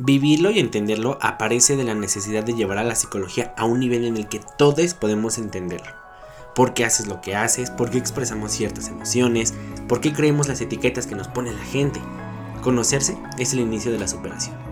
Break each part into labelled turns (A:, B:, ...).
A: Vivirlo y entenderlo aparece de la necesidad de llevar a la psicología a un nivel en el que todos podemos entenderlo. ¿Por qué haces lo que haces? ¿Por qué expresamos ciertas emociones? ¿Por qué creemos las etiquetas que nos pone la gente? Conocerse es el inicio de la superación.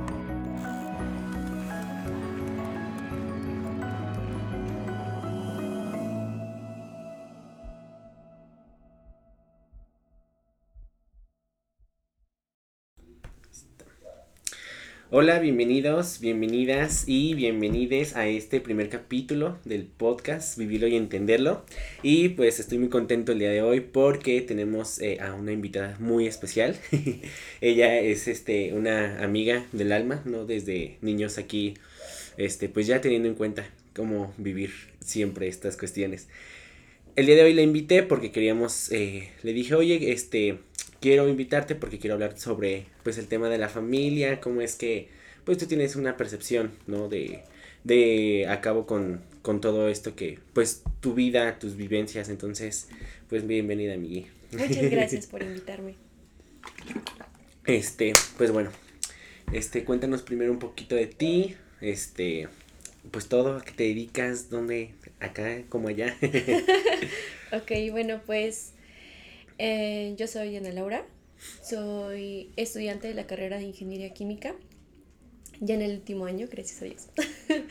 A: Hola, bienvenidos, bienvenidas y bienvenides a este primer capítulo del podcast Vivirlo y Entenderlo. Y pues estoy muy contento el día de hoy porque tenemos eh, a una invitada muy especial. Ella es este una amiga del alma, ¿no? Desde niños aquí, este, pues ya teniendo en cuenta cómo vivir siempre estas cuestiones. El día de hoy la invité porque queríamos, eh, le dije, oye, este, quiero invitarte porque quiero hablar sobre pues el tema de la familia, cómo es que pues tú tienes una percepción, ¿no? De, de a cabo con, con todo esto que pues tu vida, tus vivencias, entonces pues bienvenida Miguel.
B: Muchas gracias por invitarme.
A: Este, pues bueno, este, cuéntanos primero un poquito de ti, este, pues todo, a qué te dedicas, dónde, acá, como allá.
B: ok, bueno, pues eh, yo soy Ana Laura, soy estudiante de la carrera de Ingeniería Química, ya en el último año, gracias a Dios.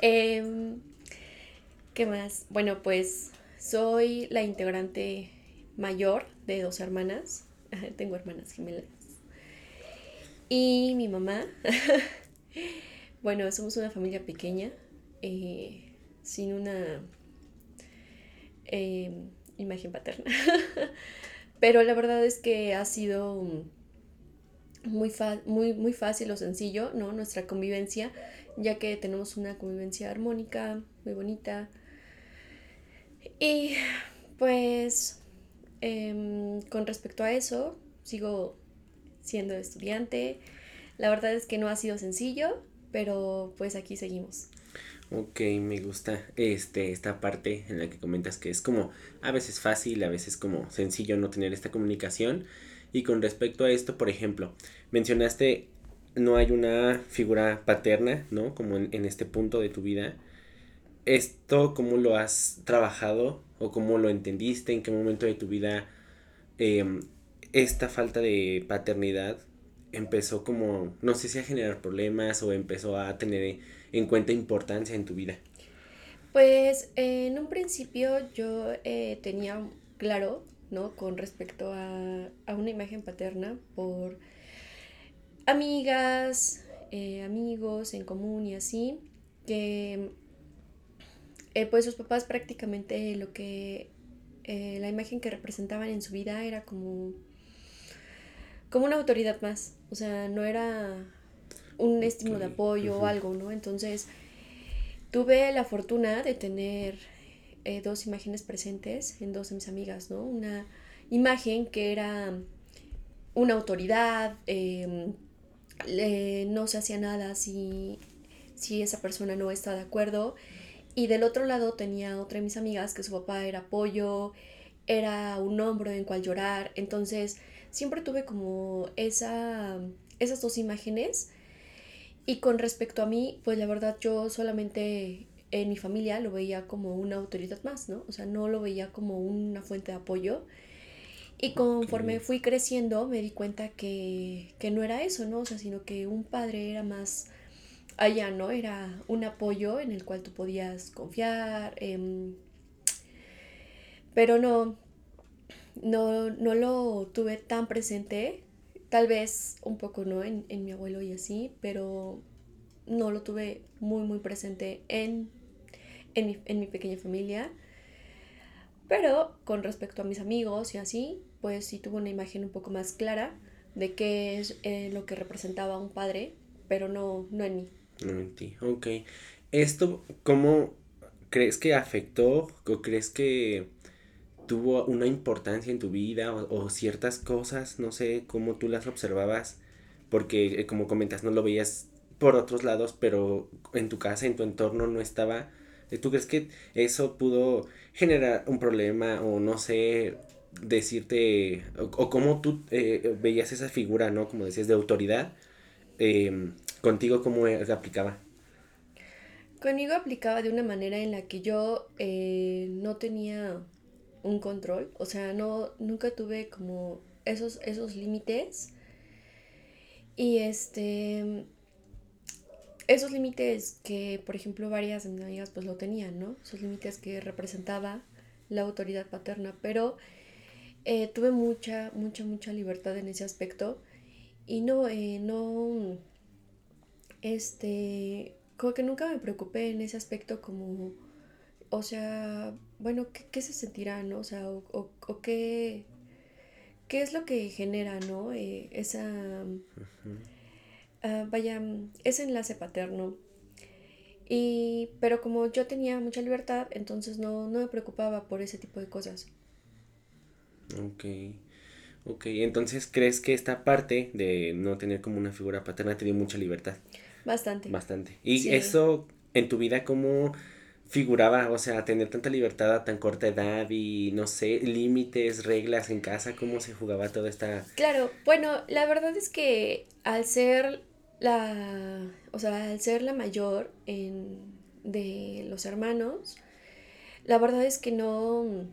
B: Em, ¿Qué más? Bueno, pues soy la integrante mayor de dos hermanas, tengo hermanas gemelas. Y mi mamá, bueno, somos una familia pequeña, eh, sin una... Em, imagen paterna. Pero la verdad es que ha sido muy, muy, muy fácil o sencillo, ¿no? Nuestra convivencia, ya que tenemos una convivencia armónica, muy bonita. Y pues em, con respecto a eso, sigo siendo estudiante. La verdad es que no ha sido sencillo, pero pues aquí seguimos.
A: Ok, me gusta este, esta parte en la que comentas que es como a veces fácil, a veces como sencillo no tener esta comunicación. Y con respecto a esto, por ejemplo, mencionaste no hay una figura paterna, ¿no? Como en, este punto de tu vida. ¿Esto cómo lo has trabajado o cómo lo entendiste? ¿En qué momento de tu vida em, esta falta de paternidad empezó como, no sé si a generar problemas o empezó a tener en cuenta importancia en tu vida?
B: Pues en un principio yo eh, tenía claro, ¿no? Con respecto a, una imagen paterna por amigas, eh, amigos en común y así, que eh, pues sus papás prácticamente lo que, la imagen que representaban en su vida era como, como una autoridad más, o sea, no era un estímulo de apoyo o algo, ¿no? Entonces, tuve la fortuna de tener eh, dos imágenes presentes en dos de mis amigas, ¿no? Una imagen que era una autoridad, em, no se hacía nada si, si esa persona no estaba de acuerdo. Y del otro lado tenía otra de mis amigas que su papá era apoyo, era un hombro en cual llorar. Entonces, siempre tuve como esa, esas dos imágenes y con respecto a mí, pues la verdad yo solamente en mi familia lo veía como una autoridad más, ¿no? O sea, no lo veía como una fuente de apoyo. Y conforme fui creciendo me di cuenta que, no era eso, ¿no? O sea, sino que un padre era más allá, ¿no? Era un apoyo en el cual tú podías confiar. Em, pero no, no, no lo tuve tan presente Tal vez un poco, ¿no? En, mi abuelo y así, pero no lo tuve muy, muy presente en, en, mi, pequeña familia. Pero con respecto a mis amigos y así, pues sí tuve una imagen un poco más clara de qué es eh, lo que representaba un padre, pero no, no en mí.
A: No en ti, ok. ¿Esto cómo crees que afectó o crees que tuvo una importancia en tu vida o, ciertas cosas, no sé cómo tú las observabas, porque eh, como comentas, no lo veías por otros lados, pero en tu casa, en tu entorno no estaba. Eh, ¿Tú crees que eso pudo generar un problema o no sé, decirte, o, cómo tú eh, veías esa figura, ¿no? Como decías, de autoridad, em, ¿Contigo cómo e, aplicaba?
B: Conmigo aplicaba de una manera en la que yo eh, no tenía un control, o sea, no, nunca tuve como esos, esos límites. Y este, esos límites que, por ejemplo, varias de mis amigas pues lo tenían, ¿no? Esos límites que representaba la autoridad paterna, pero eh, tuve mucha, mucha, mucha libertad en ese aspecto y no, eh, no, este, como que nunca me preocupé en ese aspecto como, o sea, bueno, ¿qué, se sentirá, no? O sea, o, o, qué, qué es lo que genera, ¿no? Eh, esa, ah, vaya, ese enlace paterno. Y, pero como yo tenía mucha libertad, entonces no, no me preocupaba por ese tipo de cosas.
A: Ok. Ok, entonces crees que esta parte de no tener como una figura paterna te dio mucha libertad.
B: Bastante.
A: Bastante. ¿Y eso en tu vida cómo figuraba? O sea, tener tanta libertad a tan corta edad y no sé, límites, reglas en casa, ¿cómo se jugaba toda esta...
B: Claro, bueno, la verdad es que al ser la, o sea, al ser la mayor en, de los hermanos, la verdad es que no...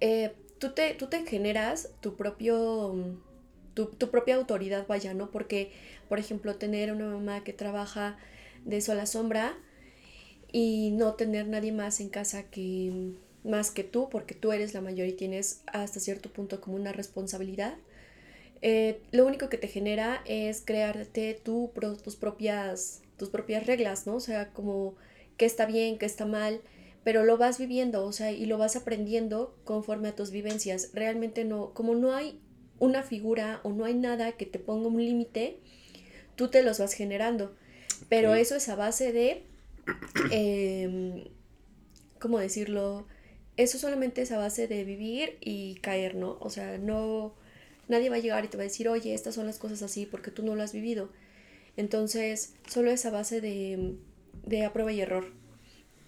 B: Eh, tú, te, tú te generas tu propio... Tu, tu propia autoridad, vaya, ¿no? Porque por ejemplo, tener una mamá que trabaja de sol a sombra y no tener nadie más en casa que más que tú, porque tú eres la mayor y tienes hasta cierto punto como una responsabilidad. Eh, lo único que te genera es crearte tú tus propias, tus propias reglas, ¿no? O sea, como qué está bien, qué está mal, pero lo vas viviendo, o sea, y lo vas aprendiendo conforme a tus vivencias. Realmente no, como no hay una figura o no hay nada que te ponga un límite, tú te los vas generando. Pero eso es a base de, eh, ¿cómo decirlo? Eso solamente es a base de vivir y caer, ¿no? O sea, no, nadie va a llegar y te va a decir, oye, estas son las cosas así porque tú no lo has vivido. Entonces, solo es a base de, de prueba y error.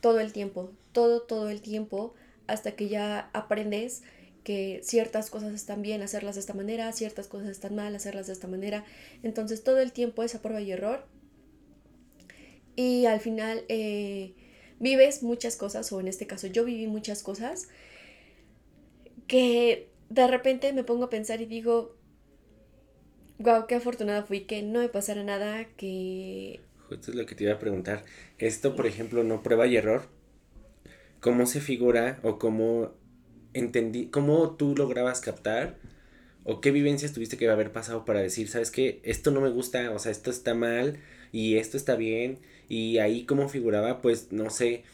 B: Todo el tiempo, todo, todo el tiempo, hasta que ya aprendes que ciertas cosas están bien hacerlas de esta manera, ciertas cosas están mal hacerlas de esta manera. Entonces todo el tiempo es a prueba y error. Y al final eh, vives muchas cosas, o en este caso yo viví muchas cosas, que de repente me pongo a pensar y digo, wow, qué afortunada fui, que no me pasara nada, que...
A: Justo es lo que te iba a preguntar. Esto, por ejemplo, no prueba y error. ¿Cómo se figura o cómo entendí, cómo tú lograbas captar o qué vivencias tuviste que haber pasado para decir, sabes qué, esto no me gusta, o sea, esto está mal y esto está bien y ahí cómo figuraba, pues no sé,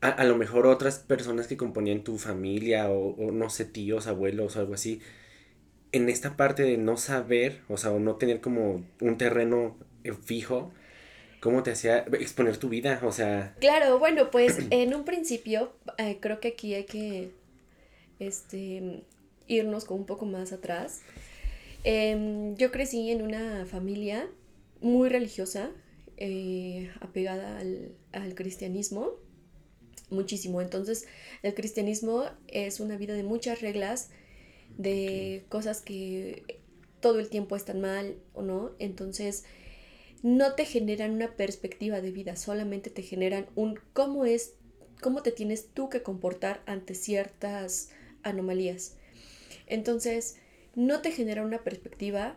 A: a, lo mejor otras personas que componían tu familia o, no sé, tíos, abuelos o algo así, en esta parte de no saber, o sea, o no tener como un terreno eh, fijo, ¿Cómo te hacía exponer tu vida? O sea...
B: Claro, bueno, pues en un principio eh, creo que aquí hay que este, irnos con un poco más atrás. Em, yo crecí en una familia muy religiosa, eh, apegada al, al, cristianismo, muchísimo. Entonces, el cristianismo es una vida de muchas reglas, de cosas que todo el tiempo están mal o no. Entonces, no te generan una perspectiva de vida, solamente te generan un cómo es, cómo te tienes tú que comportar ante ciertas anomalías. Entonces, no te genera una perspectiva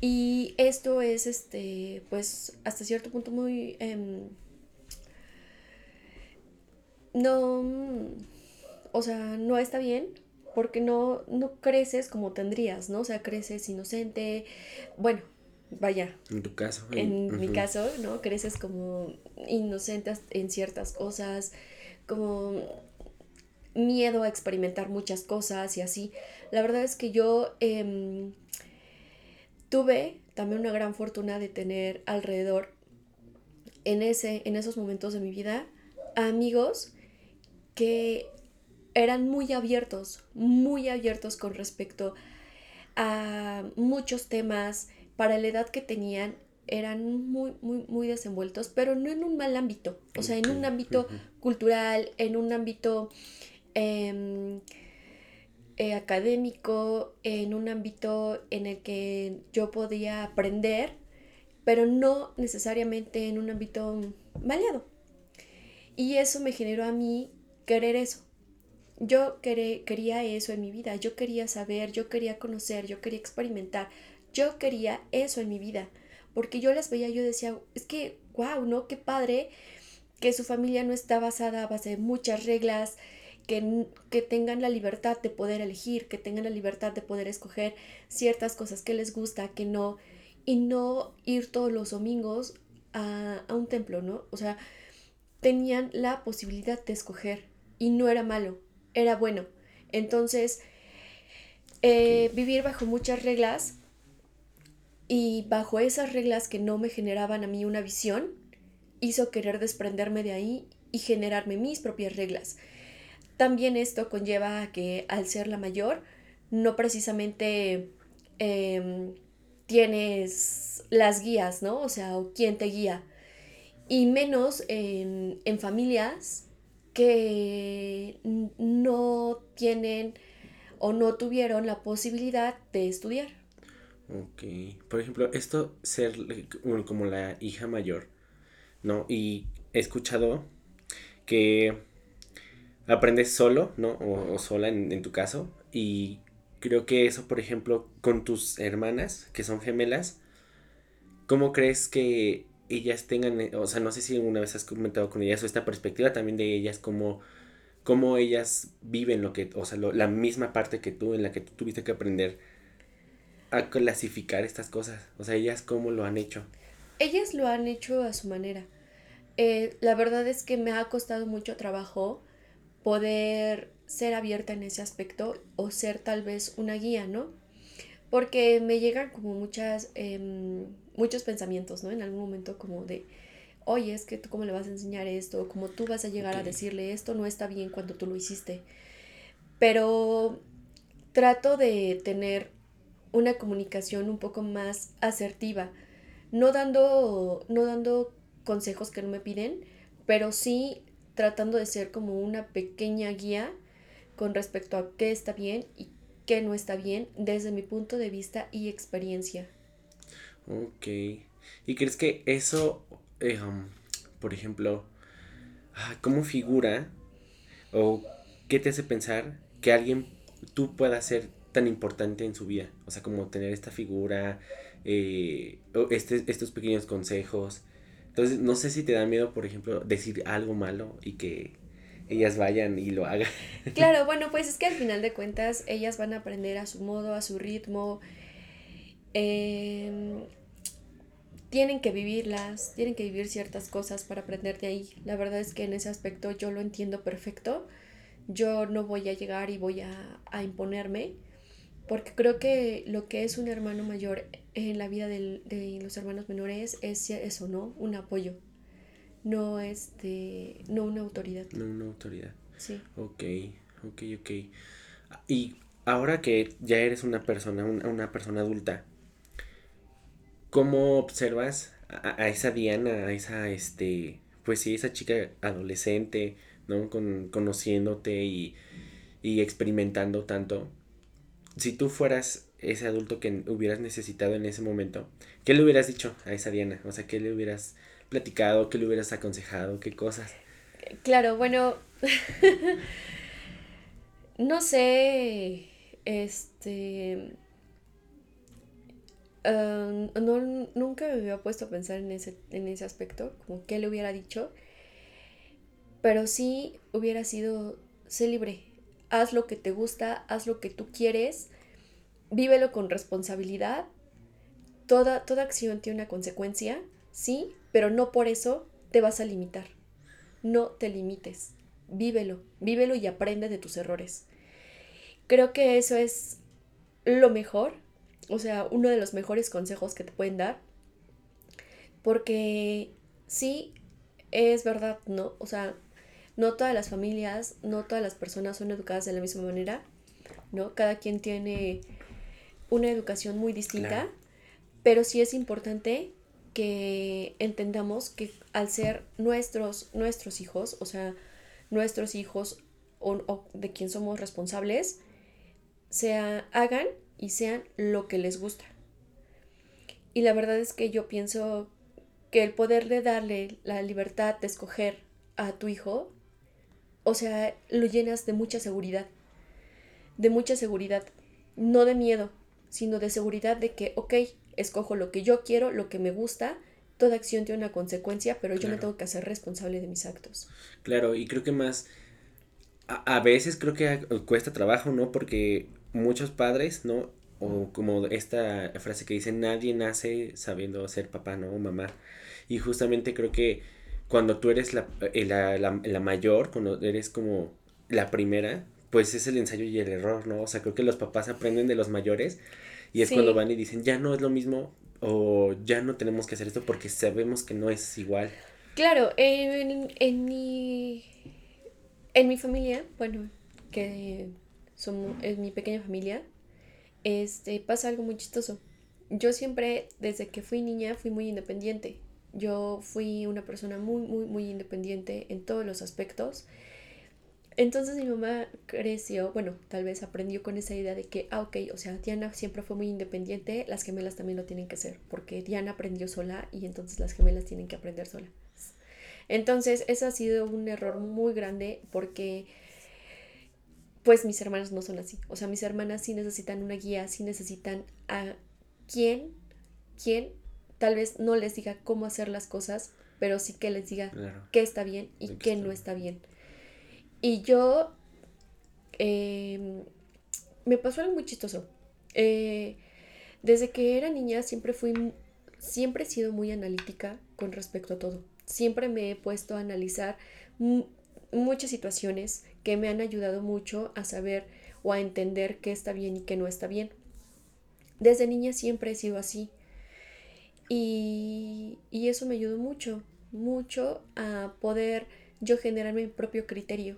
B: y esto es, este, pues, hasta cierto punto muy... Em, no, o sea, no está bien porque no, no creces como tendrías, ¿no? O sea, creces inocente, bueno, vaya.
A: En tu caso.
B: En, mi caso, ¿no? Creces como inocente en ciertas cosas, como miedo a experimentar muchas cosas y así. La verdad es que yo em, tuve también una gran fortuna de tener alrededor en, ese, en esos momentos de mi vida amigos que eran muy abiertos, muy abiertos con respecto a muchos temas, para la edad que tenían, eran muy, muy, muy desenvueltos, pero no en un mal ámbito, o sea, en un ámbito cultural, en un ámbito Em, eh, académico, en un ámbito en el que yo podía aprender pero no necesariamente en un ámbito maleado. Y eso me generó a mí querer eso. Yo quería eso en mi vida, yo quería saber, yo quería conocer, yo quería experimentar, yo quería eso en mi vida. Porque yo las veía, yo decía, es que, wow, ¿no? Qué padre que su familia no está basada a base de muchas reglas, que, que, tengan la libertad de poder elegir, que tengan la libertad de poder escoger ciertas cosas que les gusta, que no, y no ir todos los domingos a, a un templo, ¿no? O sea, tenían la posibilidad de escoger y no era malo, era bueno. Entonces, eh, vivir bajo muchas reglas y bajo esas reglas que no me generaban a mí una visión, hizo querer desprenderme de ahí y generarme mis propias reglas. También esto conlleva a que al ser la mayor, no precisamente em, tienes las guías, ¿no? O sea, o quién te guía. Y menos en, en familias que no tienen o no tuvieron la posibilidad de estudiar.
A: Ok. Por ejemplo, esto ser como la hija mayor, ¿no? Y he escuchado que aprendes solo, ¿no? O, sola en, en, tu caso. Y creo que eso, por ejemplo, con tus hermanas, que son gemelas, ¿cómo crees que ellas tengan, o sea, no sé si alguna vez has comentado con ellas o esta perspectiva también de ellas, cómo, cómo ellas viven lo que, o sea, la misma parte que tú, en la que tú tuviste que aprender a clasificar estas cosas, o sea, ellas cómo lo han hecho.
B: Ellas lo han hecho a su manera. Eh, la verdad es que me ha costado mucho trabajo poder ser abierta en ese aspecto o ser tal vez una guía, ¿no? Porque me llegan como muchas, em, muchos pensamientos, ¿no? En algún momento como de, oye, es que tú cómo le vas a enseñar esto, como tú vas a llegar a decirle esto no está bien cuando tú lo hiciste. Pero trato de tener una comunicación un poco más asertiva, no dando, no dando consejos que no me piden, pero sí tratando de ser como una pequeña guía con respecto a qué está bien y qué no está bien desde mi punto de vista y experiencia.
A: Ok. ¿Y crees que eso, um, por ejemplo, ah, cómo figura o qué te hace pensar que alguien tú pueda ser tan importante en su vida? O sea, como tener esta figura, eh, este, estos pequeños consejos. Entonces, no sé si te da miedo, por ejemplo, decir algo malo y que ellas vayan y lo hagan.
B: Claro, bueno, pues es que al final de cuentas ellas van a aprender a su modo, a su ritmo. Em, tienen que vivirlas, tienen que vivir ciertas cosas para aprender de ahí. La verdad es que en ese aspecto yo lo entiendo perfecto. Yo no voy a llegar y voy a, a imponerme, porque creo que lo que es un hermano mayor en la vida de los hermanos menores es eso, ¿no? Un apoyo no este, no una autoridad.
A: No una autoridad. Sí. Ok, ok, ok. Y ahora que ya eres una persona, una, persona adulta, ¿cómo observas a, esa Diana, a esa, este, pues sí, esa chica adolescente, ¿no? Con, conociéndote y, y experimentando tanto. Si tú fueras ese adulto que hubieras necesitado en ese momento, ¿qué le hubieras dicho a esa Diana? O sea, ¿qué le hubieras platicado? ¿Qué le hubieras aconsejado? ¿Qué cosas?
B: Claro, bueno, no sé, este, no, nunca me había puesto a pensar en ese, en ese aspecto, como qué le hubiera dicho, pero sí hubiera sido, sé libre, haz lo que te gusta, haz lo que tú quieres, vívelo con responsabilidad, toda, toda acción tiene una consecuencia, sí, pero no por eso te vas a limitar. No te limites. Vívelo, vívelo y aprende de tus errores. Creo que eso es lo mejor, o sea, uno de los mejores consejos que te pueden dar. Porque sí, es verdad, ¿no? O sea, no todas las familias, no todas las personas son educadas de la misma manera, ¿no? Cada quien tiene una educación muy distinta, pero sí es importante que entendamos que al ser nuestros, nuestros hijos, o sea, nuestros hijos o, de quien somos responsables, sea, hagan y sean lo que les gusta. Y la verdad es que yo pienso que el poder de darle la libertad de escoger a tu hijo, o sea, lo llenas de mucha seguridad. De mucha seguridad. No de miedo, sino de seguridad de que, ok, escojo lo que yo quiero, lo que me gusta, toda acción tiene una consecuencia, pero yo me tengo que hacer responsable de mis actos.
A: Claro, y creo que más, a, a, veces creo que cuesta trabajo, ¿no? Porque muchos padres, ¿no? O como esta frase que dice, nadie nace sabiendo ser papá, ¿no? O mamá. Y justamente creo que cuando tú eres la, eh, la, la, la mayor, cuando eres como la primera, pues es el ensayo y el error, ¿no? O sea, creo que los papás aprenden de los mayores y es sí. cuando van y dicen, ya no es lo mismo o ya no tenemos que hacer esto porque sabemos que no es igual.
B: Claro, en, en mi en mi familia, bueno, que somos, es mi pequeña familia, este, pasa algo muy chistoso. Yo siempre, desde que fui niña, fui muy independiente. Yo fui una persona muy, muy, muy independiente en todos los aspectos. Entonces mi mamá creció, bueno, tal vez aprendió con esa idea de que, ah, ok, o sea, Diana siempre fue muy independiente, las gemelas también lo tienen que ser, porque Diana aprendió sola y entonces las gemelas tienen que aprender sola. Entonces, ese ha sido un error muy grande porque, pues, mis hermanas no son así. O sea, mis hermanas sí necesitan una guía, sí necesitan a quien, quien tal vez no les diga cómo hacer las cosas, pero sí que les diga claro. qué está bien y qué no está bien. Y yo, eh, me pasó algo muy chistoso. Eh, desde que era niña siempre fui, siempre he sido muy analítica con respecto a todo siempre me he puesto a analizar muchas situaciones que me han ayudado mucho a saber o a entender qué está bien y qué no está bien. Desde niña siempre he sido así. Y, y eso me ayudó mucho, mucho a poder yo generar mi propio criterio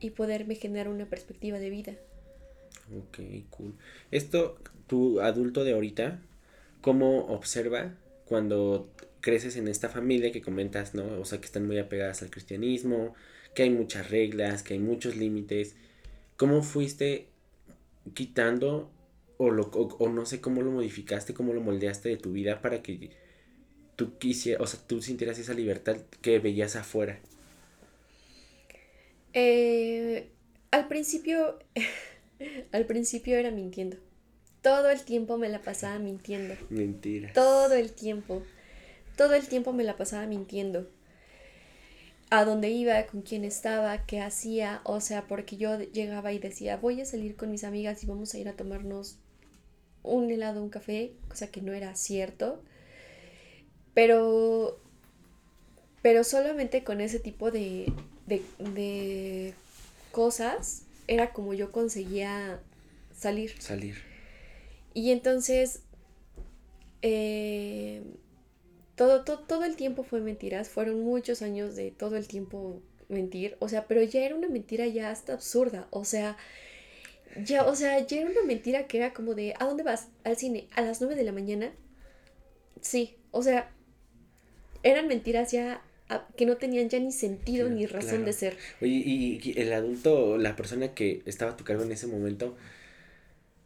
B: y poderme generar una perspectiva de vida.
A: Ok, cool. Esto, tu adulto de ahorita, ¿cómo observa cuando creces en esta familia que comentas, ¿no? O sea, que están muy apegadas al cristianismo, que hay muchas reglas, que hay muchos límites. ¿Cómo fuiste quitando o, lo, o, o, no sé cómo lo modificaste, cómo lo moldeaste de tu vida para que tú quisieras, o sea, tú sintieras esa libertad que veías afuera?
B: Eh, al principio, al principio era mintiendo. Todo el tiempo me la pasaba mintiendo.
A: Mentira.
B: Todo el tiempo todo el tiempo me la pasaba mintiendo. A dónde iba, con quién estaba, qué hacía, o sea, porque yo llegaba y decía, voy a salir con mis amigas y vamos a ir a tomarnos un helado, un café, cosa que no era cierto. Pero, pero solamente con ese tipo de, de, de cosas era como yo conseguía salir.
A: Salir.
B: Y entonces, eh, todo, todo, todo el tiempo fue mentiras, fueron muchos años de todo el tiempo mentir, o sea, pero ya era una mentira ya hasta absurda, o sea, ya, o sea, ya era una mentira que era como de, ¿a dónde vas? ¿Al cine? ¿A las 9 de la mañana? Sí, o sea, eran mentiras ya que no tenían ya ni sentido ni razón claro. de ser.
A: Oye, y el adulto, la persona que estaba a tu cargo en ese momento,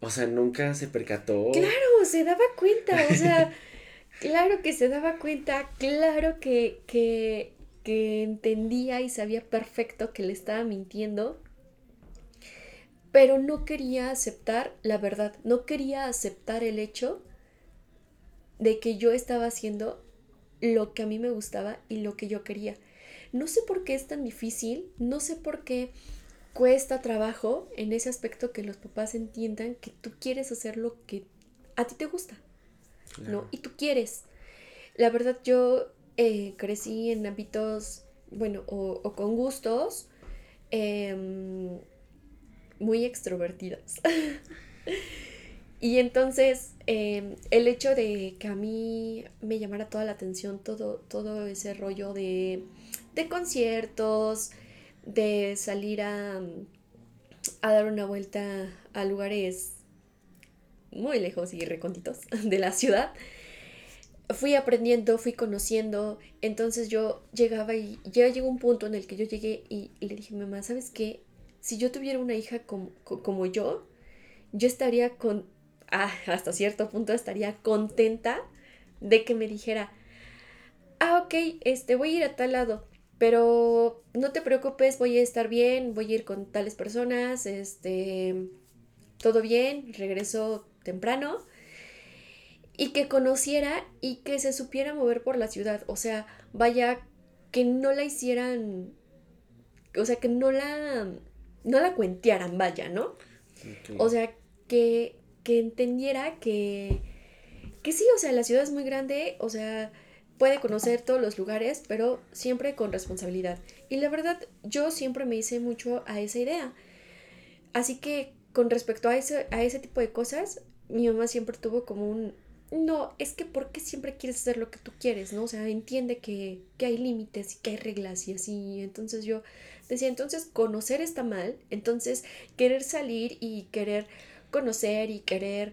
A: o sea, nunca se percató.
B: Claro, se daba cuenta, o sea, Claro que se daba cuenta, claro que, que, que entendía y sabía perfecto que le estaba mintiendo, pero no quería aceptar la verdad, no quería aceptar el hecho de que yo estaba haciendo lo que a mí me gustaba y lo que yo quería. No sé por qué es tan difícil, no sé por qué cuesta trabajo en ese aspecto que los papás entiendan que tú quieres hacer lo que a ti te gusta. Claro. ¿no? Y tú quieres. La verdad, yo eh, crecí en hábitos, bueno, o, o con gustos eh, muy extrovertidos. y entonces, eh, el hecho de que a mí me llamara toda la atención todo, todo ese rollo de, de conciertos, de salir a, a dar una vuelta a lugares muy lejos y recónditos de la ciudad, fui aprendiendo, fui conociendo, entonces yo llegaba y ya llegó un punto en el que yo llegué y, y le dije, mamá, ¿sabes qué? Si yo tuviera una hija como, como yo, yo estaría con ah, hasta cierto punto estaría contenta de que me dijera, ah, ok, este, voy a ir a tal lado, pero no te preocupes, voy a estar bien, voy a ir con tales personas, este, todo bien, regreso temprano. Y que conociera y que se supiera mover por la ciudad. O sea, vaya, que no la hicieran. O sea, que no la. No la cuentearan, vaya, ¿no? O sea, que, que entendiera que. Que sí, o sea, la ciudad es muy grande, o sea, puede conocer todos los lugares, pero siempre con responsabilidad. Y la verdad, yo siempre me hice mucho a esa idea. Así que con respecto a ese, a ese tipo de cosas, mi mamá siempre tuvo como un, no, es que ¿por qué siempre quieres hacer lo que tú quieres? ¿no? O sea, entiende que, que hay límites y que hay reglas y así. Entonces yo decía, entonces conocer está mal, entonces querer salir y querer conocer y querer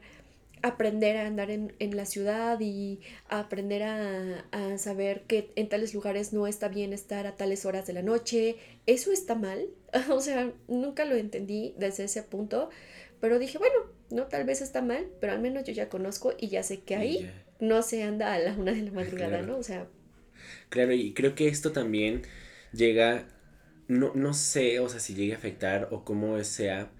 B: aprender a andar en, la ciudad y aprender a, a, saber que en tales lugares no está bien estar a tales horas de la noche. ¿Eso está mal? o sea, nunca lo entendí desde ese punto, pero dije, bueno, no, tal vez está mal, pero al menos yo ya conozco y ya sé que ahí no se anda a la una de la madrugada, ¿no? O sea...
A: Claro, y creo que esto también llega, no, no sé, o sea, si llegue a afectar o cómo sea,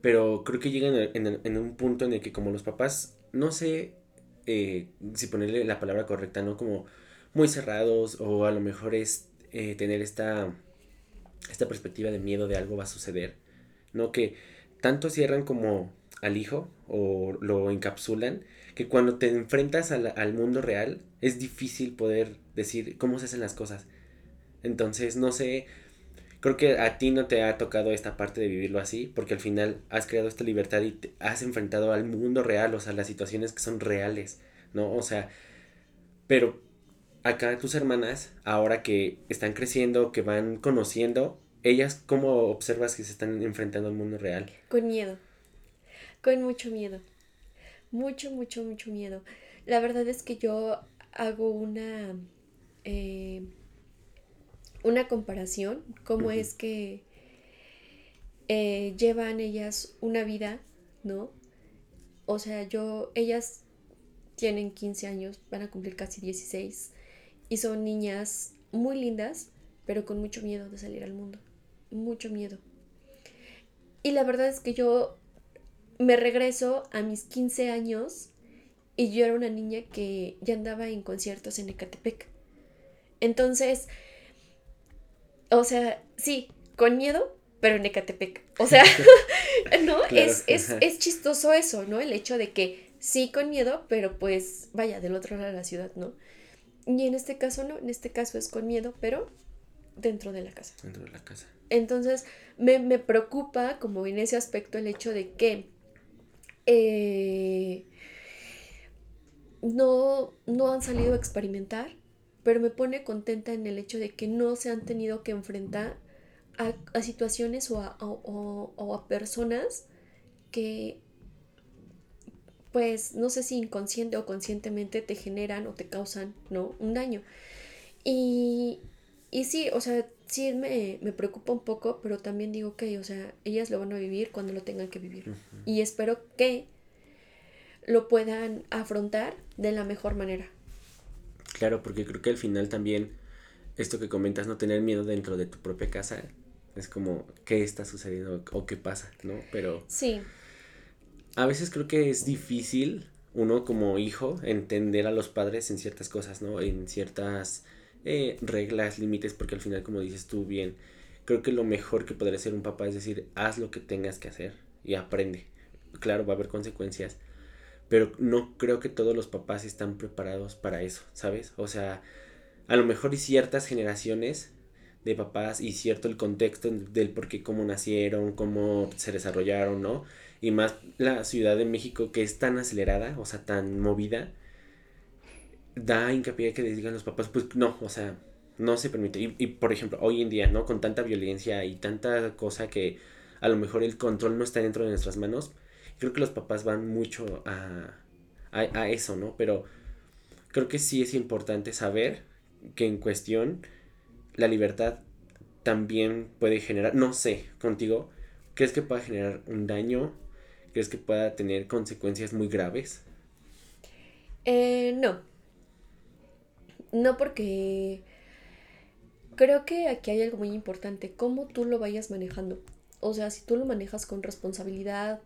A: pero creo que llega en, un punto en el que como los papás, no sé eh, si ponerle la palabra correcta, ¿no? Como muy cerrados o a lo mejor es eh, tener esta, esta perspectiva de miedo de algo va a suceder, ¿no? Que tanto cierran como al hijo o lo encapsulan que cuando te enfrentas al, al mundo real es difícil poder decir cómo se hacen las cosas. Entonces, no sé, creo que a ti no te ha tocado esta parte de vivirlo así, porque al final has creado esta libertad y te has enfrentado al mundo real, o sea, las situaciones que son reales, ¿no? O sea, pero acá tus hermanas, ahora que están creciendo, que van conociendo, ellas, ¿cómo observas que se están enfrentando al mundo real?
B: Con miedo, con mucho miedo, mucho, mucho, mucho miedo. La verdad es que yo hago una... Eh, una comparación, cómo es que eh, llevan ellas una vida, ¿no? O sea, yo, ellas tienen 15 años, van a cumplir casi 16, y son niñas muy lindas, pero con mucho miedo de salir al mundo, mucho miedo. Y la verdad es que yo me regreso a mis 15 años y yo era una niña que ya andaba en conciertos en Ecatepec. Entonces, o sea, sí, con miedo, pero en Ecatepec. O sea, ¿no? es, es, chistoso eso, ¿no? El hecho de que sí con miedo, pero pues vaya, del otro lado de la ciudad, ¿no? Y en este caso no, en este caso es con miedo, pero dentro de la casa.
A: Dentro de la casa.
B: Entonces, me, me preocupa como en ese aspecto el hecho de que eh, no, no han salido a experimentar, pero me pone contenta en el hecho de que no se han tenido que enfrentar a, situaciones o a, personas que pues no sé si inconsciente o conscientemente te generan o te causan, ¿no? Un daño. Y, y sí, o sea, sí me, preocupa un poco, pero también digo que, o sea, ellas lo van a vivir cuando lo tengan que vivir. Y espero que lo puedan afrontar de la mejor manera.
A: Claro, porque creo que al final también esto que comentas, no tener miedo dentro de tu propia casa, es como qué está sucediendo o qué pasa, ¿no? Pero...
B: Sí.
A: A veces creo que es difícil uno como hijo entender a los padres en ciertas cosas, ¿no? En ciertas eh, reglas, límites, porque al final, como dices tú bien, creo que lo mejor que podría hacer un papá es decir, haz lo que tengas que hacer y aprende. Claro, va a haber consecuencias, pero no creo que todos los papás están preparados para eso, ¿sabes? O sea, a lo mejor hay ciertas generaciones de papás y cierto el contexto del por qué cómo nacieron, cómo se desarrollaron, ¿no? Y más la Ciudad de México que es tan acelerada, o sea, tan movida, da hincapié que les digan los papás, pues no, o sea, no se permite. Y, y, por ejemplo, hoy en día, ¿no? Con tanta violencia y tanta cosa que a lo mejor el control no está dentro de nuestras manos, creo que los papás van mucho a, a, eso, ¿no? Pero creo que sí es importante saber que en cuestión la libertad también puede generar, no sé, contigo, ¿crees que puede generar un daño? ¿crees que pueda tener consecuencias muy graves?
B: Eh, no. No porque creo que aquí hay algo muy importante, cómo tú lo vayas manejando. O sea, si tú lo manejas con responsabilidad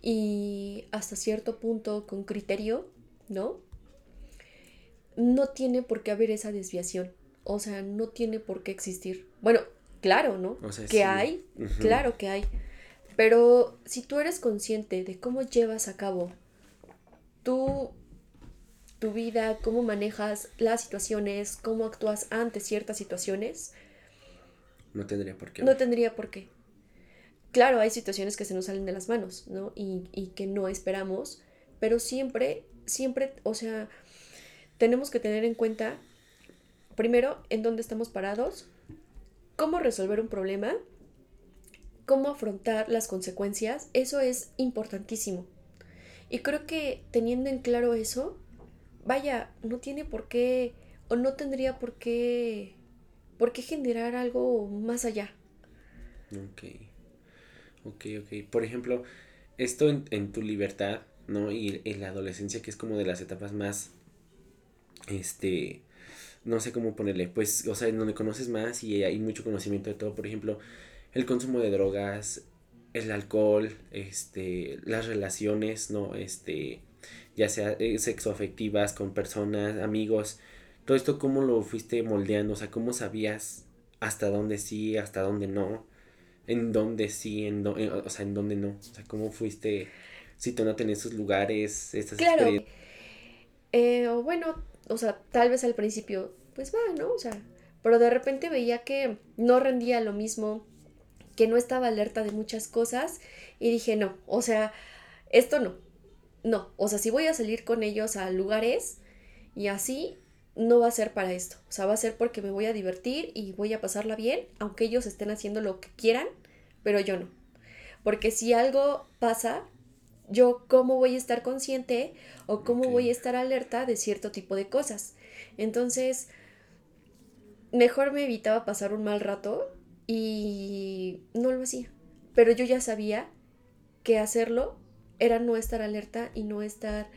B: y hasta cierto punto con criterio, ¿no? No tiene por qué haber esa desviación. O sea, no tiene por qué existir. Bueno, claro, ¿no? que hay, claro que hay. Pero si tú eres consciente de cómo llevas a cabo tu, tu vida, cómo manejas las situaciones, cómo actúas ante ciertas situaciones,
A: no tendría por qué.
B: No tendría por qué. Claro, hay situaciones que se nos salen de las manos, ¿no? Y, y que no esperamos, pero siempre, siempre, o sea, tenemos que tener en cuenta, primero, en dónde estamos parados, cómo resolver un problema, cómo afrontar las consecuencias, eso es importantísimo. Y creo que teniendo en claro eso, vaya, no tiene por qué, o no tendría por qué, por qué generar algo más allá.
A: Ok, ok, ok. Por ejemplo, esto en, tu libertad, ¿no? Y en la adolescencia, que es como de las etapas más, este, no sé cómo ponerle, pues, o sea, en donde conoces más y hay mucho conocimiento de todo, por ejemplo, el consumo de drogas, el alcohol, este, las relaciones, ¿no? Este, ya sea eh, sexoafectivas con personas, amigos, todo esto, ¿cómo lo fuiste moldeando? O sea, ¿cómo sabías hasta dónde sí, hasta dónde no? En dónde sí, en dónde, o sea, en dónde no. O sea, ¿cómo fuiste situándote en esos lugares, estas
B: claro. Eh, bueno, o sea, tal vez al principio, pues va, ¿no? O sea, pero de repente veía que no rendía lo mismo, que no estaba alerta de muchas cosas y dije, no, o sea, esto no, no, o sea, si voy a salir con ellos a lugares y así, no va a ser para esto, o sea, va a ser porque me voy a divertir y voy a pasarla bien, aunque ellos estén haciendo lo que quieran, pero yo no. Porque si algo pasa, yo cómo voy a estar consciente o cómo voy a estar alerta de cierto tipo de cosas. Entonces, mejor me evitaba pasar un mal rato y no lo hacía. Pero yo ya sabía que hacerlo era no estar alerta y no estar,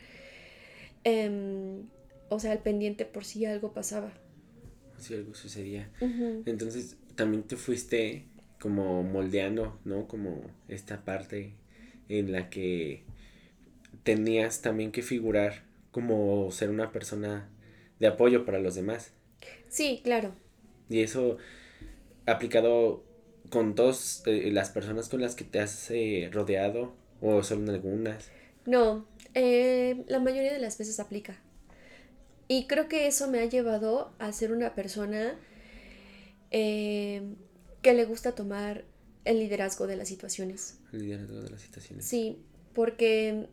B: em, o sea, al pendiente por si algo pasaba.
A: Si algo sucedía. Entonces, también te fuiste como moldeando, ¿no? Como esta parte en la que tenías también que figurar como ser una persona de apoyo para los demás.
B: Sí, claro.
A: Y eso aplicado con todas eh, las personas con las que te has eh, rodeado o son algunas?
B: No, eh, la mayoría de las veces aplica. Y creo que eso me ha llevado a ser una persona que le gusta tomar el liderazgo de las situaciones.
A: El liderazgo de las situaciones.
B: Sí, porque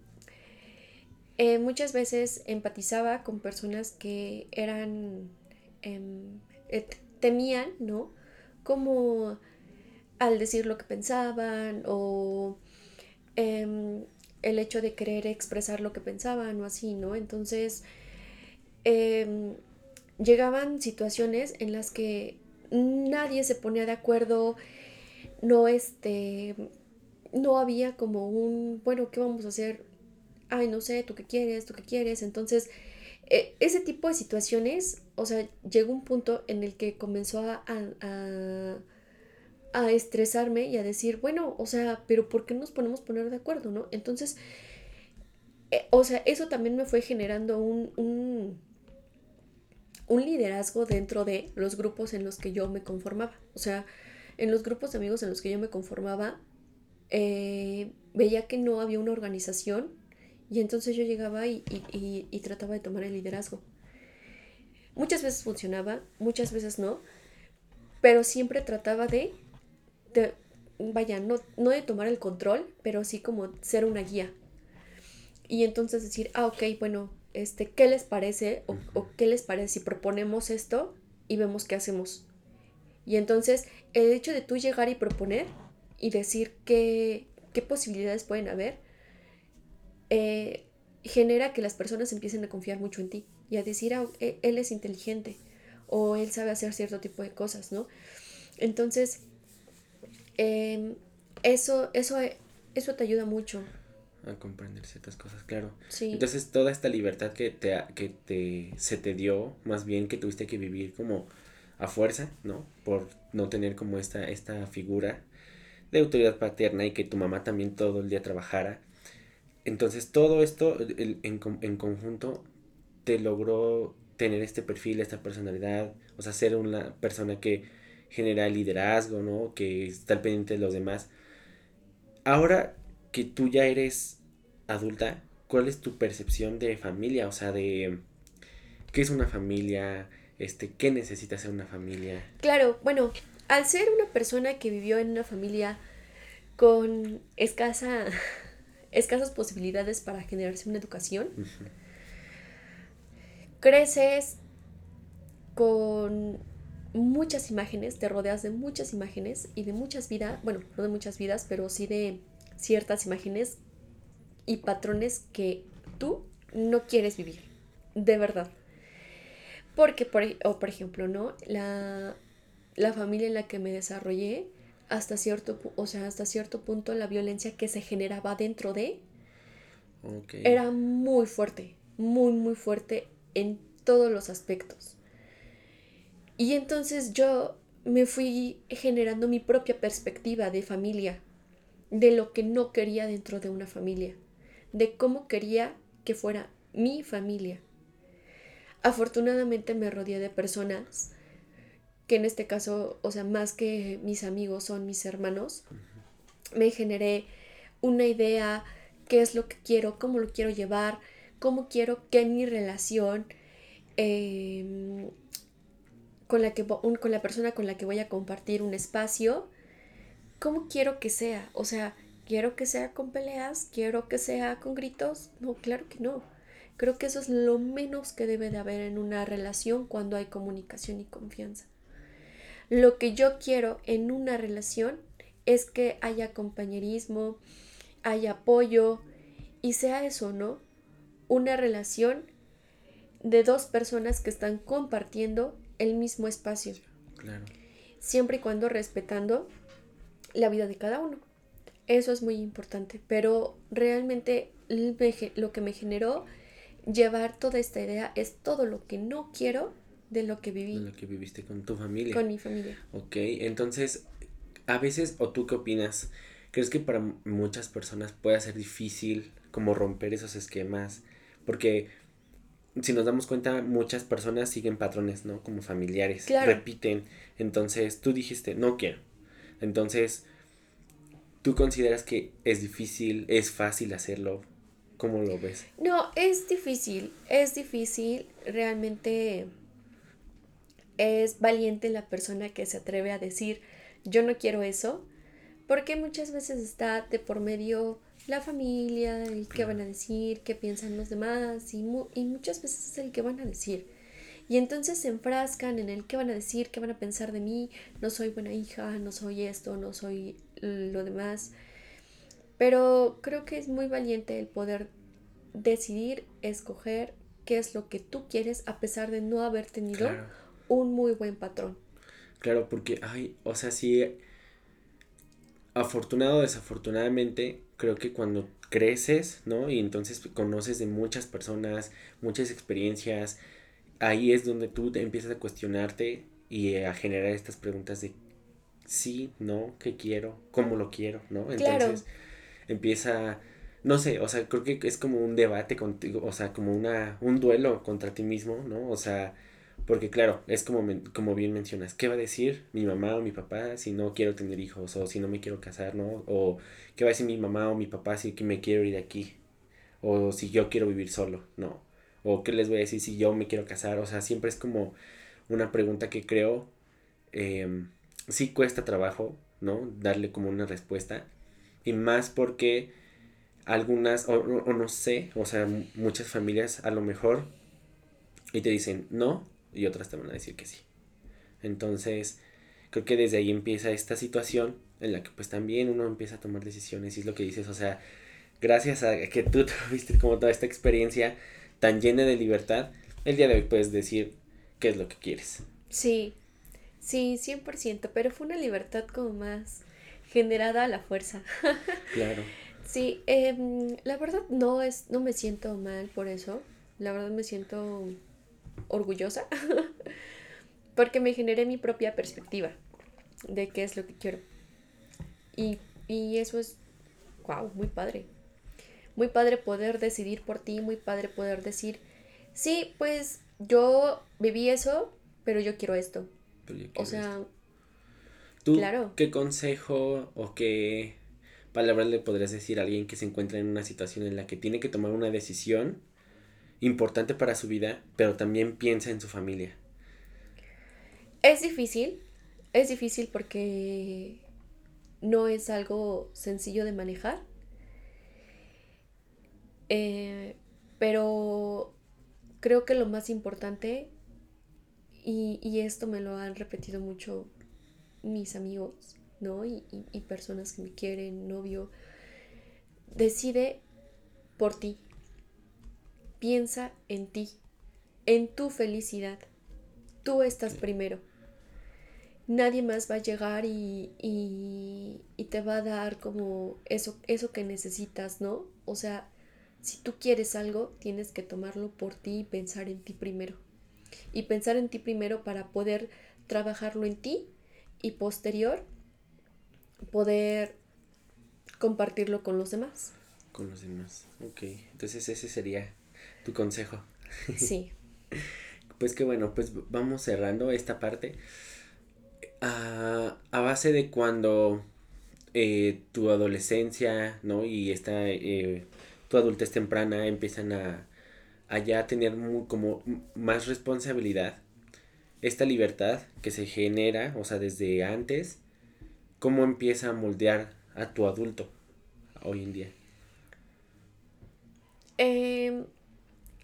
B: muchas veces empatizaba con personas que eran, em, temían, ¿no? como al decir lo que pensaban o em, el hecho de querer expresar lo que pensaban o así, ¿no? Entonces, em, llegaban situaciones en las que nadie se ponía de acuerdo, no este, no había como un, bueno, ¿qué vamos a hacer? Ay, no sé, tú qué quieres, tú qué quieres. Entonces, e, ese tipo de situaciones, o sea, llegó un punto en el que comenzó a, a, estresarme y a decir, bueno, o sea, pero ¿por qué nos ponemos poner de acuerdo, no? Entonces, eh, o sea, eso también me fue generando un, un, un liderazgo dentro de los grupos en los que yo me conformaba. O sea, en los grupos de amigos en los que yo me conformaba, eh, veía que no había una organización y entonces yo llegaba y, trataba de tomar el liderazgo. Muchas veces funcionaba, muchas veces no, pero siempre trataba de, vaya, no, no de tomar el control, pero sí como ser una guía. Y entonces decir, ah, ok, bueno, este, ¿qué les parece? O, o, qué les parece si proponemos esto y vemos qué hacemos. Y entonces el hecho de tú llegar y proponer y decir qué, qué posibilidades pueden haber, eh, genera que las personas empiecen a confiar mucho en ti y a decir, ah, él es inteligente o él sabe hacer cierto tipo de cosas, ¿no? Entonces, em, eso, eso, eso te ayuda mucho.
A: a comprender ciertas cosas, claro. Sí. Entonces toda esta libertad que te, que te, se te dio, más bien que tuviste que vivir como a fuerza, ¿no? Por no tener como esta, esta figura de autoridad paterna y que tu mamá también todo el día trabajara. Entonces todo esto en, en conjunto te logró tener este perfil, esta personalidad, o sea, ser una persona que genera liderazgo, ¿no? Que está al pendiente de los demás. Ahora que tú ya eres adulta, ¿cuál es tu percepción de familia? O sea, de qué es una familia, este, qué necesita ser una familia.
B: Claro, bueno, al ser una persona que vivió en una familia con escasa, escasas posibilidades para generarse una educación, creces con muchas imágenes, te rodeas de muchas imágenes y de muchas vidas, bueno, no de muchas vidas, pero sí de ciertas imágenes y patrones que tú no quieres vivir, de verdad. Porque, por, o por ejemplo, ¿no? La, la familia en la que me desarrollé, hasta cierto, o sea, hasta cierto punto la violencia que se generaba dentro de era muy fuerte, muy, muy fuerte en todos los aspectos. Y entonces yo me fui generando mi propia perspectiva de familia, de lo que no quería dentro de una familia, de cómo quería que fuera mi familia. Afortunadamente me rodeé de personas que en este caso, o sea, más que mis amigos son mis hermanos, me generé una idea, qué es lo que quiero, cómo lo quiero llevar, cómo quiero que mi relación em, con, la que, con la persona con la que voy a compartir un espacio, cómo quiero que sea. O sea, quiero que sea con peleas, quiero que sea con gritos. No, claro que no. Creo que eso es lo menos que debe de haber en una relación cuando hay comunicación y confianza. Lo que yo quiero en una relación es que haya compañerismo, haya apoyo y sea eso, ¿no? Una relación de dos personas que están compartiendo el mismo espacio. Claro. Siempre y cuando respetando la vida de cada uno. Eso es muy importante, pero realmente lo que me generó llevar toda esta idea es todo lo que no quiero de lo que viví.
A: De lo que viviste con tu familia.
B: Con mi familia.
A: Ok, entonces, a veces, o tú qué opinas, ¿crees que para muchas personas puede ser difícil como romper esos esquemas? Porque si nos damos cuenta, muchas personas siguen patrones, ¿no? Como familiares. Repiten. Entonces, tú dijiste, no quiero. Entonces, ¿tú consideras que es difícil, es fácil hacerlo? ¿Cómo lo ves?
B: No, es difícil, es difícil. Realmente es valiente la persona que se atreve a decir, yo no quiero eso, porque muchas veces está de por medio la familia, el que van a decir, qué piensan los demás, y, y muchas veces es el que van a decir. Y entonces se enfrascan en el qué van a decir, qué van a pensar de mí, no soy buena hija, no soy esto, no soy lo demás. Pero creo que es muy valiente el poder decidir, escoger qué es lo que tú quieres a pesar de no haber tenido un muy buen patrón.
A: Claro, porque, ay, o sea, sí, afortunado o desafortunadamente, creo que cuando creces, ¿no? Y entonces conoces de muchas personas, muchas experiencias, ahí es donde tú te empiezas a cuestionarte y a generar estas preguntas de sí, no, qué quiero, cómo lo quiero, ¿no? Entonces empieza, no sé, o sea, creo que es como un debate contigo, o sea, como una, un duelo contra ti mismo, ¿no? O sea, porque claro, es como, como bien mencionas, ¿qué va a decir mi mamá o mi papá si no quiero tener hijos o si no me quiero casar, ¿no? O qué va a decir mi mamá o mi papá si me quiero ir de aquí o si yo quiero vivir solo, ¿no? o qué les voy a decir si yo me quiero casar, o sea, siempre es como una pregunta que creo eh, sí cuesta trabajo, ¿no? Darle como una respuesta y más porque algunas, o, o no sé, o sea, muchas familias a lo mejor y te dicen no y otras te van a decir que sí. Entonces, creo que desde ahí empieza esta situación en la que pues también uno empieza a tomar decisiones y es lo que dices, o sea, gracias a que tú tuviste como toda esta experiencia, tan llena de libertad, el día de hoy puedes decir qué es lo que quieres.
B: Sí, sí, 100%, pero fue una libertad como más generada a la fuerza. Claro. Sí, em, la verdad no es, no me siento mal por eso. La verdad me siento orgullosa porque me generé mi propia perspectiva de qué es lo que quiero. Y, y eso es, wow, muy padre. Muy padre poder decidir por ti, muy padre poder decir, sí, pues yo viví eso, pero yo quiero esto. o sea,
A: ¿tú claro. qué consejo o qué palabras le podrías decir a alguien que se encuentra en una situación en la que tiene que tomar una decisión importante para su vida, pero también piensa en su familia?
B: Es difícil, es difícil porque no es algo sencillo de manejar. Eh, pero creo que lo más importante, y, y, esto me lo han repetido mucho mis amigos, ¿no? Y, y, personas que me quieren, novio, decide por ti. Piensa en ti, en tu felicidad. Tú estás primero. Nadie más va a llegar y, y, te va a dar como eso, eso que necesitas, ¿no? O sea, si tú quieres algo, tienes que tomarlo por ti y pensar en ti primero. Y pensar en ti primero para poder trabajarlo en ti y posterior poder compartirlo con los demás.
A: Con los demás, ok. Entonces ese sería tu consejo. Sí. pues que bueno, pues vamos cerrando esta parte. a base de cuando eh, tu adolescencia, ¿no? Y esta eh, tu adultez temprana empiezan a, a ya tener como más responsabilidad. Esta libertad que se genera, o sea, desde antes, ¿cómo empieza a moldear a tu adulto hoy en día?
B: Em,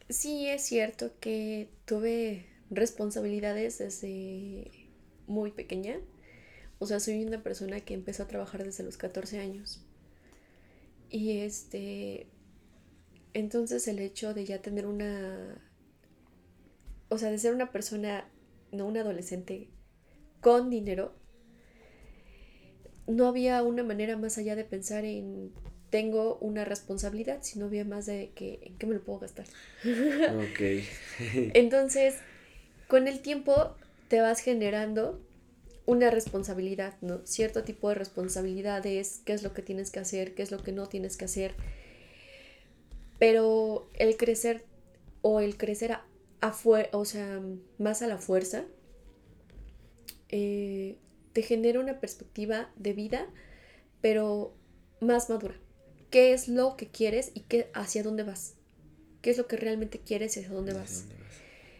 B: sí, es cierto que tuve responsabilidades desde muy pequeña. O sea, soy una persona que empezó a trabajar desde los 14 años. Y este, entonces el hecho de ya tener una, o sea, de ser una persona, no un adolescente, con dinero, no había una manera más allá de pensar en tengo una responsabilidad, sino había más de que en qué me lo puedo gastar. Ok. Entonces, con el tiempo te vas generando una responsabilidad, ¿no? Cierto tipo de responsabilidades, qué es lo que tienes que hacer, qué es lo que no tienes que hacer. Pero el crecer o el crecer a, o sea, más a la fuerza, eh, te genera una perspectiva de vida, pero más madura. ¿Qué es lo que quieres y qué, hacia dónde vas? ¿Qué es lo que realmente quieres y hacia dónde vas?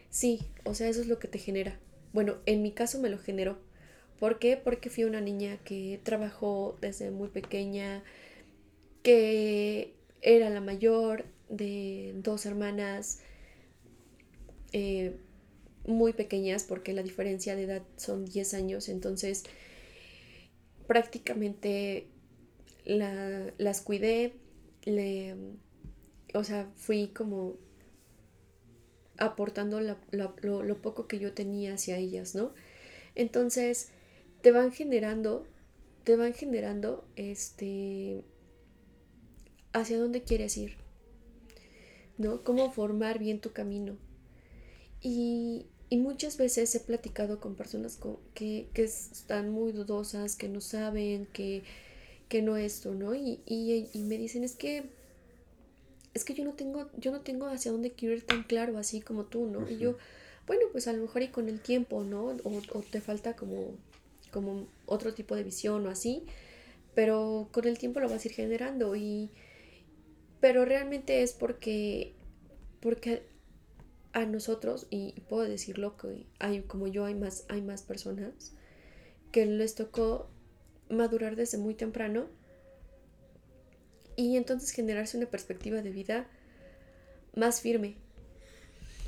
B: Sí, o sea, eso es lo que te genera. Bueno, en mi caso me lo generó. ¿Por qué? Porque fui una niña que trabajó desde muy pequeña, que era la mayor de dos hermanas eh, muy pequeñas porque la diferencia de edad son 10 años, entonces prácticamente las cuidé, le, o sea, fui como aportando lo, lo, poco que yo tenía hacia ellas, ¿no? Entonces, te van generando, te van generando, este, hacia dónde quieres ir, ¿no? Cómo formar bien tu camino. Y, muchas veces he platicado con personas que, están muy dudosas, que no saben, que, que no esto, ¿no? Y, me dicen, es que, es que yo no tengo, yo no tengo hacia dónde quiero ir tan claro así como tú, ¿no? Y yo, bueno, pues a lo mejor y con el tiempo, ¿no? O, o te falta como, como otro tipo de visión o así, pero con el tiempo lo vas a ir generando y pero realmente es porque, porque a nosotros, y puedo decirlo que hay, como yo, hay más, hay más personas que les tocó madurar desde muy temprano y entonces generarse una perspectiva de vida más firme.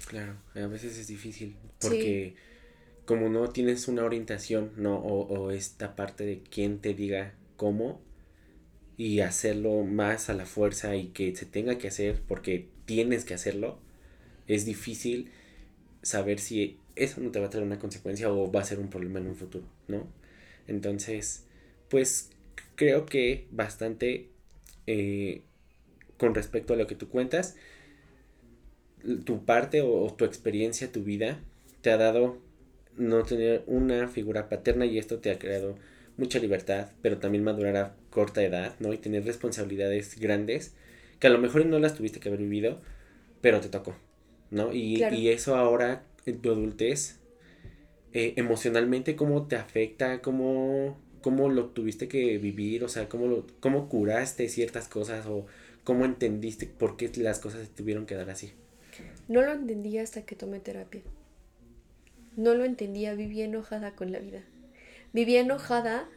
A: Claro, a veces es difícil porque como no tienes una orientación, no, o, o esta parte de quién te diga cómo, y hacerlo más a la fuerza y que se tenga que hacer porque tienes que hacerlo, es difícil saber si eso no te va a traer una consecuencia o va a ser un problema en un futuro, ¿no? Entonces, pues creo que bastante eh, con respecto a lo que tú cuentas, tu parte o, tu experiencia, tu vida, te ha dado no tener una figura paterna y esto te ha creado mucha libertad, pero también madurar a corta edad, ¿no? Y tener responsabilidades grandes que a lo mejor no las tuviste que haber vivido, pero te tocó, ¿no? Y, y eso ahora en tu adultez, eh, emocionalmente, ¿cómo te afecta? ¿Cómo, ¿Cómo lo tuviste que vivir? O sea, ¿cómo, lo, ¿cómo curaste ciertas cosas o cómo entendiste por qué las cosas se tuvieron que dar así?
B: No lo entendía hasta que tomé terapia. No lo entendía, vivía enojada con la vida. Vivía enojada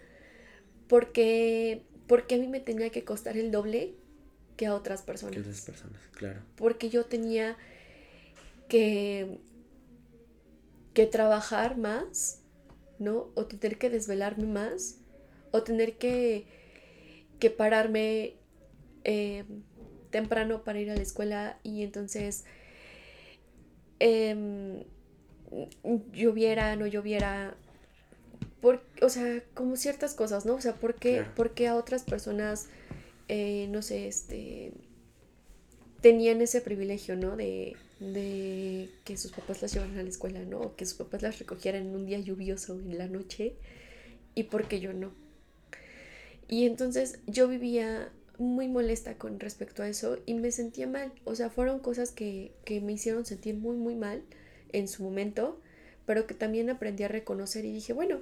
B: porque, porque a mí me tenía que costar el doble que a otras personas.
A: Que a otras personas, claro.
B: Porque yo tenía que, que trabajar más, ¿no? O tener que desvelarme más, o tener que, que pararme eh, temprano para ir a la escuela y entonces eh, lloviera, no lloviera, por, o sea, como ciertas cosas, ¿no? O sea, ¿por qué, a otras personas, eh, no sé, este, tenían ese privilegio, ¿no? De, de que sus papás las llevaran a la escuela, ¿no? O que sus papás las recogieran en un día lluvioso en la noche y por qué yo no. Y entonces yo vivía muy molesta con respecto a eso y me sentía mal. O sea, fueron cosas que, que me hicieron sentir muy, muy mal en su momento, pero que también aprendí a reconocer y dije, bueno,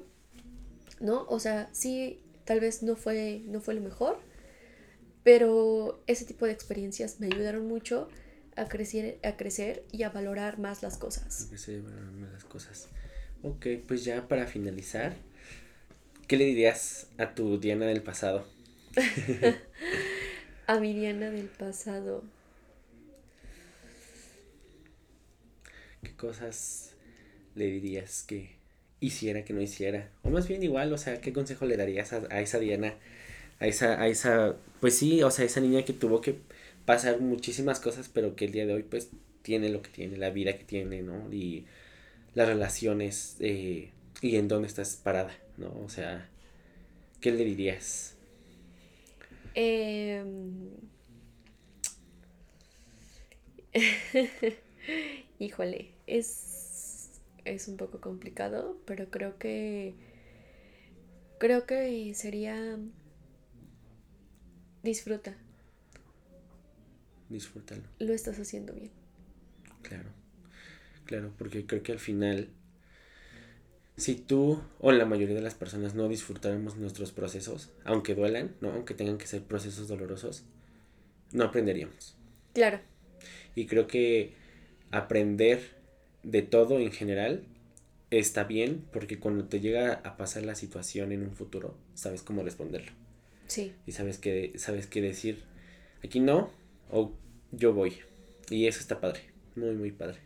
B: ¿no? O sea, sí, tal vez no fue, no fue lo mejor, pero ese tipo de experiencias me ayudaron mucho a crecer, a crecer y a valorar más las cosas.
A: A crecer y valorar más las cosas. Ok, pues ya para finalizar, ¿qué le dirías a tu Diana del pasado?
B: a mi Diana del pasado.
A: ¿Qué cosas le dirías que hiciera, que no hiciera. O más bien igual, o sea, ¿qué consejo le darías a, esa Diana? A esa, a esa, pues sí, o sea, esa niña que tuvo que pasar muchísimas cosas, pero que el día de hoy, pues, tiene lo que tiene, la vida que tiene, ¿no? Y las relaciones, eh, y en dónde estás parada, ¿no? O sea, ¿qué le dirías?
B: Em, híjole, es es un poco complicado, pero creo que creo que sería disfruta.
A: Disfrútalo.
B: Lo estás haciendo bien.
A: Claro. Claro, porque creo que al final si tú o la mayoría de las personas no disfrutáramos nuestros procesos, aunque duelan, ¿no? Aunque tengan que ser procesos dolorosos, no aprenderíamos.
B: Claro.
A: Y creo que aprender de todo en general está bien porque cuando te llega a pasar la situación en un futuro, sabes cómo responderlo.
B: Sí.
A: Y sabes qué, sabes qué decir, aquí no, o yo voy. Y eso está padre, muy, muy padre.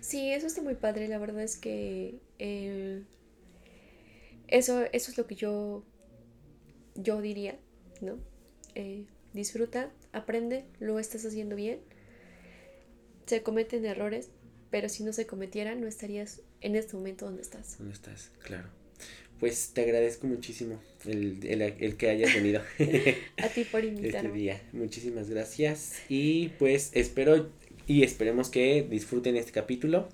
B: Sí, eso está muy padre. La verdad es que eh, eso, eso es lo que yo, yo diría, ¿no? Eh, disfruta, aprende, lo estás haciendo bien. Se cometen errores, pero si no se cometiera, no estarías en este momento donde estás.
A: ¿Dónde estás? Claro. Pues te agradezco muchísimo el, que hayas venido.
B: a ti por este invitarme.
A: Este día. Muchísimas gracias. Y pues espero y esperemos que disfruten este capítulo.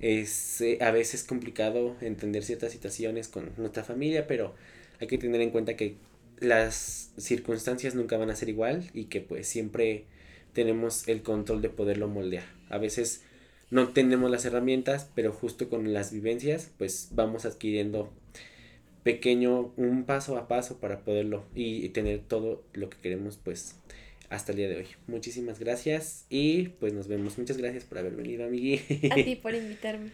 A: Es eh, a veces complicado entender ciertas situaciones con nuestra familia, pero hay que tener en cuenta que las circunstancias nunca van a ser igual y que pues siempre tenemos el control de poderlo moldear. A veces no tenemos las herramientas, pero justo con las vivencias, pues vamos adquiriendo pequeño, un paso a paso para poderlo y, tener todo lo que queremos, pues hasta el día de hoy. Muchísimas gracias y pues nos vemos. Muchas gracias por haber venido, amigui.
B: A ti por invitarme.